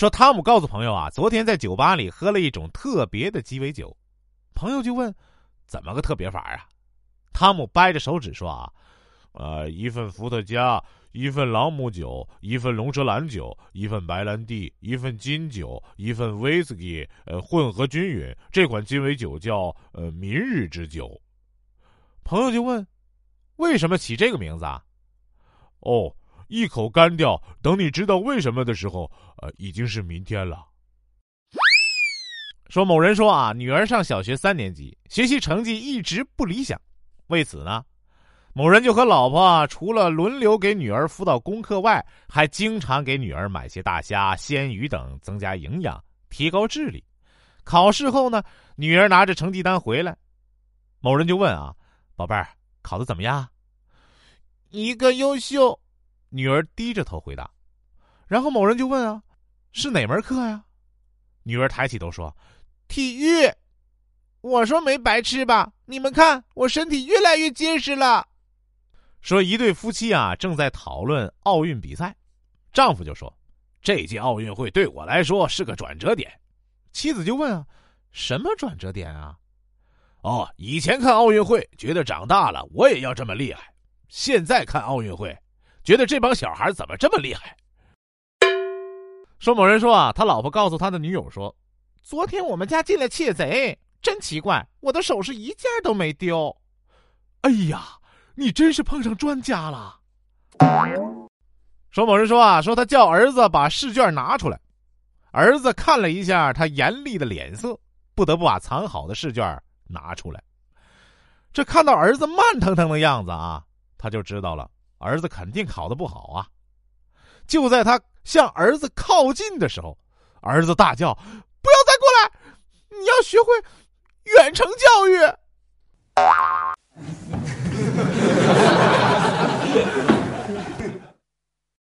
说汤姆告诉朋友啊，昨天在酒吧里喝了一种特别的鸡尾酒。朋友就问：“怎么个特别法啊？”汤姆掰着手指说：“啊，呃，一份伏特加，一份朗姆酒，一份龙舌兰酒，一份白兰地，一份金酒，一份威士忌，呃，混合均匀。这款鸡尾酒叫呃明日之酒。”朋友就问：“为什么起这个名字啊？”哦。一口干掉，等你知道为什么的时候，呃，已经是明天了。说某人说啊，女儿上小学三年级，学习成绩一直不理想，为此呢，某人就和老婆除了轮流给女儿辅导功课外，还经常给女儿买些大虾、鲜鱼等，增加营养，提高智力。考试后呢，女儿拿着成绩单回来，某人就问啊，宝贝儿，考的怎么样？一个优秀。女儿低着头回答，然后某人就问啊：“是哪门课呀？”女儿抬起头说：“体育。”我说：“没白吃吧？你们看，我身体越来越结实了。”说一对夫妻啊正在讨论奥运比赛，丈夫就说：“这届奥运会对我来说是个转折点。”妻子就问啊：“什么转折点啊？”哦，以前看奥运会觉得长大了我也要这么厉害，现在看奥运会。觉得这帮小孩怎么这么厉害？说某人说啊，他老婆告诉他的女友说：“昨天我们家进来窃贼，真奇怪，我的首饰一件都没丢。”哎呀，你真是碰上专家了。说某人说啊，说他叫儿子把试卷拿出来，儿子看了一下他严厉的脸色，不得不把藏好的试卷拿出来。这看到儿子慢腾腾的样子啊，他就知道了。儿子肯定考得不好啊。就在他向儿子靠近的时候儿子大叫不要再过来你要学会远程教育！